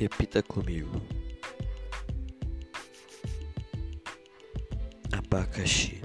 Repita comigo: abacaxi.